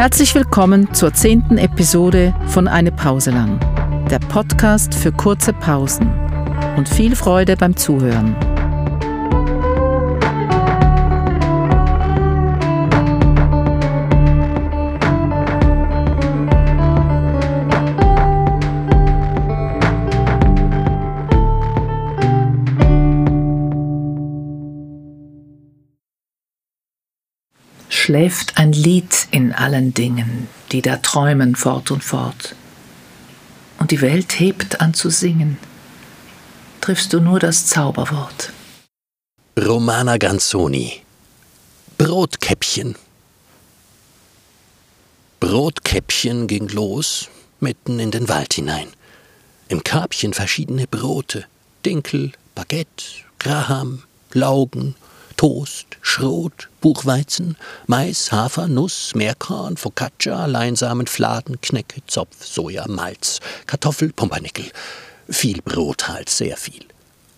Herzlich willkommen zur zehnten Episode von Eine Pause lang, der Podcast für kurze Pausen und viel Freude beim Zuhören. Schläft ein Lied in allen Dingen, die da träumen fort und fort. Und die Welt hebt an zu singen, triffst du nur das Zauberwort. Romana Ganzoni Brotkäppchen Brotkäppchen ging los, mitten in den Wald hinein. Im Körbchen verschiedene Brote, Dinkel, Baguette, Graham, Laugen, Toast, Schrot, Buchweizen, Mais, Hafer, Nuss, Meerkorn, Focaccia, Leinsamen, Fladen, Knecke, Zopf, Soja, Malz, Kartoffel, Pumpernickel. Viel Brot halt, sehr viel.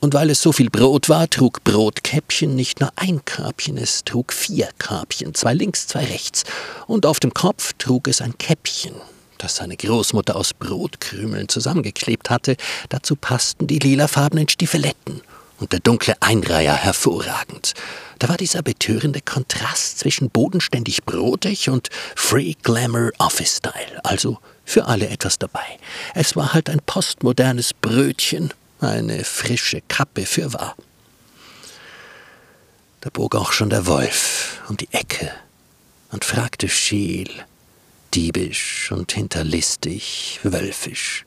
Und weil es so viel Brot war, trug Brotkäppchen nicht nur ein Körbchen, es trug vier Körbchen, zwei links, zwei rechts. Und auf dem Kopf trug es ein Käppchen, das seine Großmutter aus Brotkrümeln zusammengeklebt hatte. Dazu passten die lilafarbenen Stiefeletten und der dunkle Einreiher hervorragend. Da war dieser betörende Kontrast zwischen bodenständig brotig und Free Glamour Office Style, also für alle etwas dabei. Es war halt ein postmodernes Brötchen, eine frische Kappe für wahr. Da bog auch schon der Wolf um die Ecke und fragte scheel, diebisch und hinterlistig, wölfisch.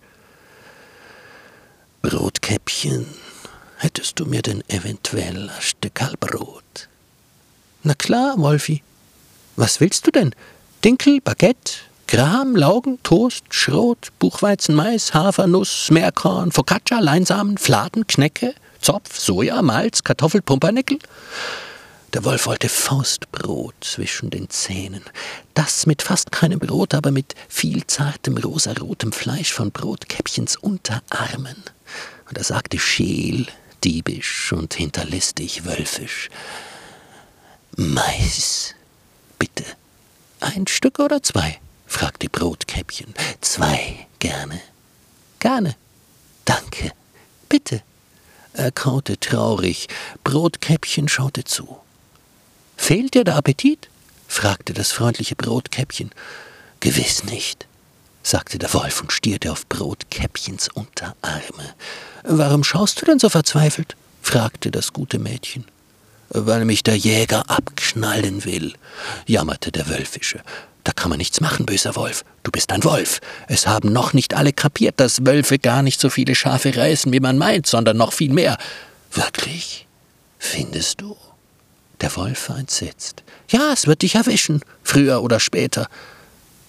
Brotkäppchen, hättest du mir denn eventuell ein Stückal Brot? Na klar, Wolfi. Was willst du denn? Dinkel, Baguette, Gram, Laugen, Toast, Schrot, Buchweizen, Mais, Hafer, Nuss, Meerkorn, Focaccia, Leinsamen, Fladen, Knecke, Zopf, Soja, Malz, Kartoffel, Pumpernickel? Der Wolf wollte Faustbrot zwischen den Zähnen. Das mit fast keinem Brot, aber mit viel zartem rosarotem Fleisch von Brotkäppchens Unterarmen. Und er sagte scheel, diebisch und hinterlistig wölfisch. Mais, bitte. Ein Stück oder zwei? fragte Brotkäppchen. Zwei, gerne. Gerne. Danke. Bitte. Er kaute traurig. Brotkäppchen schaute zu. Fehlt dir der Appetit? fragte das freundliche Brotkäppchen. Gewiss nicht, sagte der Wolf und stierte auf Brotkäppchens Unterarme. Warum schaust du denn so verzweifelt? fragte das gute Mädchen. Weil mich der Jäger abknallen will, jammerte der Wölfische. Da kann man nichts machen, böser Wolf. Du bist ein Wolf. Es haben noch nicht alle kapiert, dass Wölfe gar nicht so viele Schafe reißen, wie man meint, sondern noch viel mehr. Wirklich? Findest du? Der Wolf war entsetzt. Ja, es wird dich erwischen, früher oder später.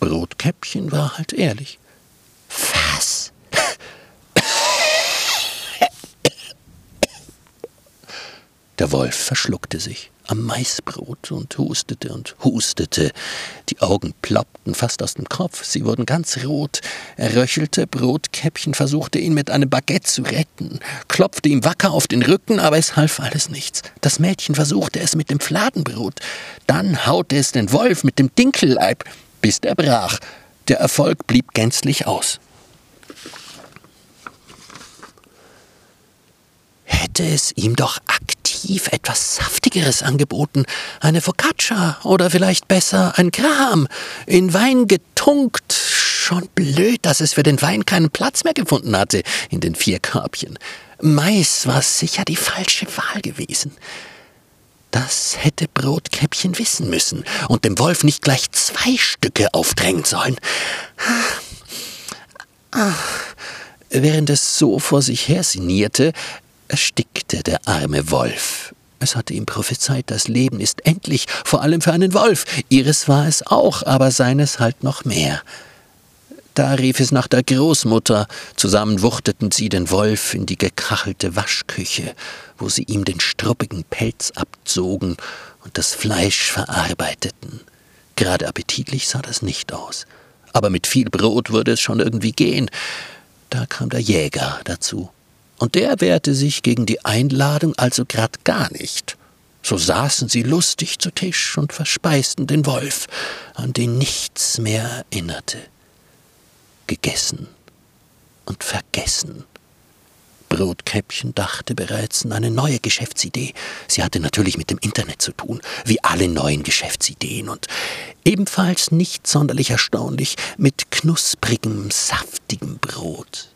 Brotkäppchen war halt ehrlich. Was? Der Wolf verschluckte sich am Maisbrot und hustete und hustete. Die Augen ploppten fast aus dem Kopf, sie wurden ganz rot. Er röchelte, Brotkäppchen versuchte ihn mit einem Baguette zu retten, klopfte ihm wacker auf den Rücken, aber es half alles nichts. Das Mädchen versuchte es mit dem Fladenbrot. Dann haute es den Wolf mit dem Dinkelleib bis der brach. Der Erfolg blieb gänzlich aus. Hätte es ihm doch aktiv etwas Saftigeres angeboten, eine Focaccia oder vielleicht besser ein Graham, in Wein getunkt, schon blöd, dass es für den Wein keinen Platz mehr gefunden hatte in den vier Körbchen. Mais war sicher die falsche Wahl gewesen. Das hätte Brotkäppchen wissen müssen und dem Wolf nicht gleich zwei Stücke aufdrängen sollen. Während es so vor sich her sinnierte, erstickte der arme Wolf. Es hatte ihm prophezeit, das Leben ist endlich, vor allem für einen Wolf. Ihres war es auch, aber seines halt noch mehr. Da rief es nach der Großmutter, zusammen wuchteten sie den Wolf in die gekachelte Waschküche, wo sie ihm den struppigen Pelz abzogen und das Fleisch verarbeiteten. Gerade appetitlich sah das nicht aus, aber mit viel Brot würde es schon irgendwie gehen. Da kam der Jäger dazu, und der wehrte sich gegen die Einladung also grad gar nicht. So saßen sie lustig zu Tisch und verspeisten den Wolf, an den nichts mehr erinnerte. Gegessen und vergessen. Brotkäppchen dachte bereits an eine neue Geschäftsidee. Sie hatte natürlich mit dem Internet zu tun, wie alle neuen Geschäftsideen und ebenfalls nicht sonderlich erstaunlich mit knusprigem, saftigem Brot.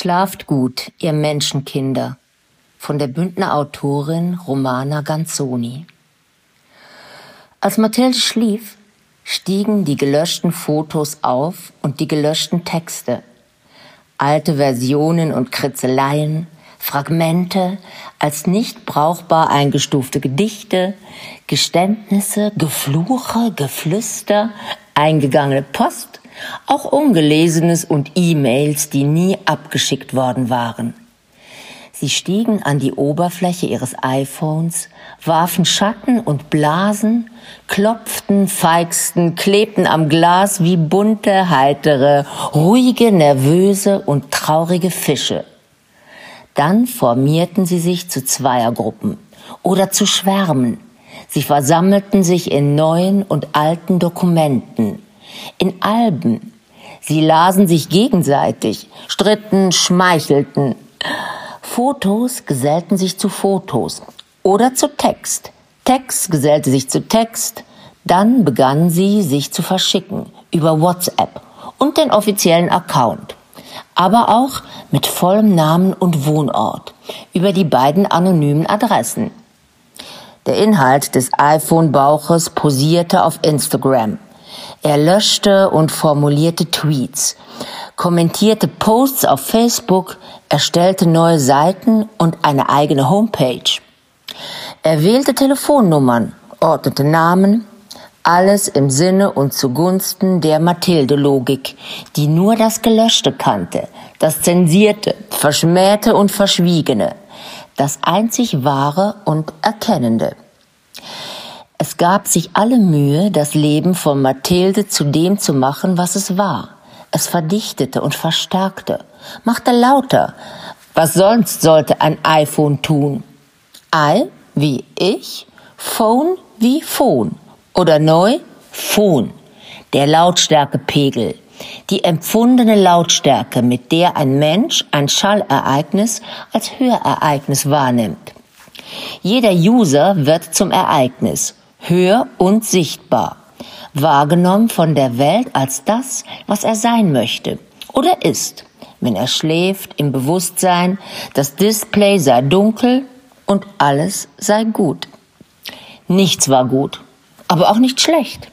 Schlaft gut, ihr Menschenkinder von der Bündner Autorin Romana Ganzoni. Als Mathilde schlief, stiegen die gelöschten Fotos auf und die gelöschten Texte. Alte Versionen und Kritzeleien, Fragmente, als nicht brauchbar eingestufte Gedichte, Geständnisse, Gefluche, Geflüster, eingegangene Post auch Ungelesenes und E-Mails, die nie abgeschickt worden waren. Sie stiegen an die Oberfläche ihres iPhones, warfen Schatten und Blasen, klopften, feigsten, klebten am Glas wie bunte, heitere, ruhige, nervöse und traurige Fische. Dann formierten sie sich zu Zweiergruppen oder zu Schwärmen. Sie versammelten sich in neuen und alten Dokumenten, in Alben. Sie lasen sich gegenseitig, stritten, schmeichelten. Fotos gesellten sich zu Fotos oder zu Text. Text gesellte sich zu Text. Dann begannen sie sich zu verschicken über WhatsApp und den offiziellen Account aber auch mit vollem Namen und Wohnort über die beiden anonymen Adressen. Der Inhalt des iPhone-Bauches posierte auf Instagram. Er löschte und formulierte Tweets, kommentierte Posts auf Facebook, erstellte neue Seiten und eine eigene Homepage. Er wählte Telefonnummern, ordnete Namen, alles im Sinne und zugunsten der Mathilde-Logik, die nur das Gelöschte kannte, das Zensierte, Verschmähte und Verschwiegene, das einzig Wahre und Erkennende. Es gab sich alle Mühe, das Leben von Mathilde zu dem zu machen, was es war. Es verdichtete und verstärkte, machte lauter. Was sonst sollte ein iPhone tun? I wie ich, Phone wie Phone oder neu Phon, der Lautstärkepegel, die empfundene Lautstärke, mit der ein Mensch ein Schallereignis als Hörereignis wahrnimmt. Jeder User wird zum Ereignis, hör und sichtbar, wahrgenommen von der Welt als das, was er sein möchte oder ist, wenn er schläft im Bewusstsein, das Display sei dunkel und alles sei gut. Nichts war gut aber auch nicht schlecht.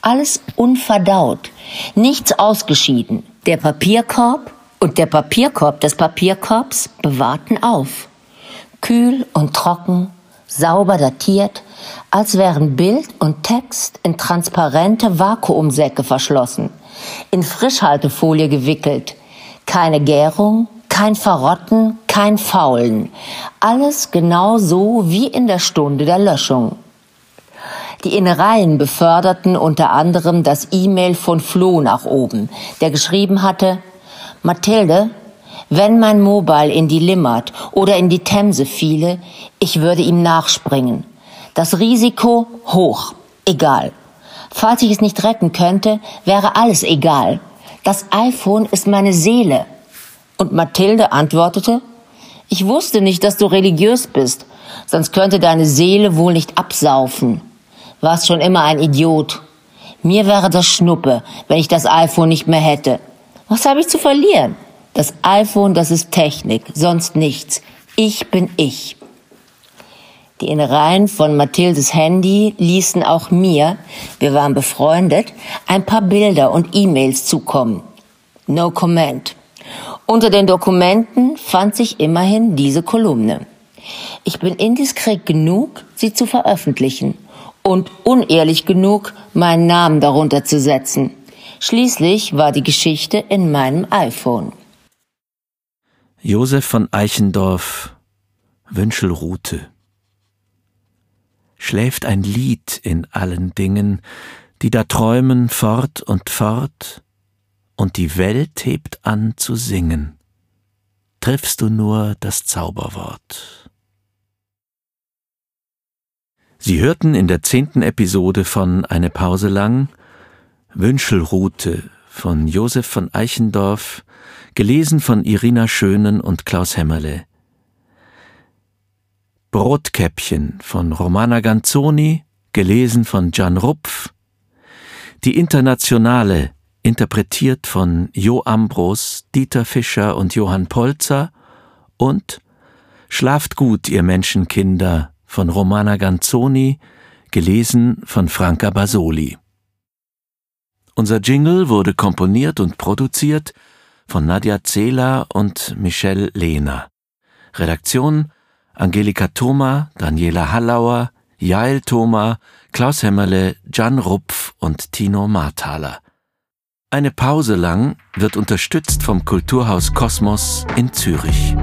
Alles unverdaut, nichts ausgeschieden. Der Papierkorb und der Papierkorb des Papierkorbs bewahrten auf. Kühl und trocken, sauber datiert, als wären Bild und Text in transparente Vakuumsäcke verschlossen, in Frischhaltefolie gewickelt. Keine Gärung, kein Verrotten, kein Faulen. Alles genau so wie in der Stunde der Löschung. Die Innereien beförderten unter anderem das E-Mail von Flo nach oben, der geschrieben hatte, Mathilde, wenn mein Mobile in die Limmat oder in die Themse fiele, ich würde ihm nachspringen. Das Risiko hoch, egal. Falls ich es nicht retten könnte, wäre alles egal. Das iPhone ist meine Seele. Und Mathilde antwortete, ich wusste nicht, dass du religiös bist, sonst könnte deine Seele wohl nicht absaufen warst schon immer ein Idiot. Mir wäre das Schnuppe, wenn ich das iPhone nicht mehr hätte. Was habe ich zu verlieren? Das iPhone, das ist Technik, sonst nichts. Ich bin ich. Die Innereien von Mathildes Handy ließen auch mir, wir waren befreundet, ein paar Bilder und E-Mails zukommen. No comment. Unter den Dokumenten fand sich immerhin diese Kolumne. Ich bin indiskret genug, sie zu veröffentlichen und unehrlich genug, meinen Namen darunter zu setzen. Schließlich war die Geschichte in meinem iPhone. Josef von Eichendorff, Wünschelrute. Schläft ein Lied in allen Dingen, die da träumen fort und fort, und die Welt hebt an zu singen. Triffst du nur das Zauberwort. Sie hörten in der zehnten Episode von Eine Pause lang Wünschelrute von Josef von Eichendorff, gelesen von Irina Schönen und Klaus Hämmerle. Brotkäppchen von Romana Ganzoni, gelesen von Gian Rupf. Die Internationale, interpretiert von Jo Ambros, Dieter Fischer und Johann Polzer und Schlaft gut, ihr Menschenkinder, von Romana Ganzoni, gelesen von Franca Basoli. Unser Jingle wurde komponiert und produziert von Nadja Zehler und Michelle Lehner. Redaktion Angelika Thoma, Daniela Hallauer, Jael Thoma, Klaus Hämmerle, Jan Rupf und Tino Marthaler. Eine Pause lang wird unterstützt vom Kulturhaus Kosmos in Zürich.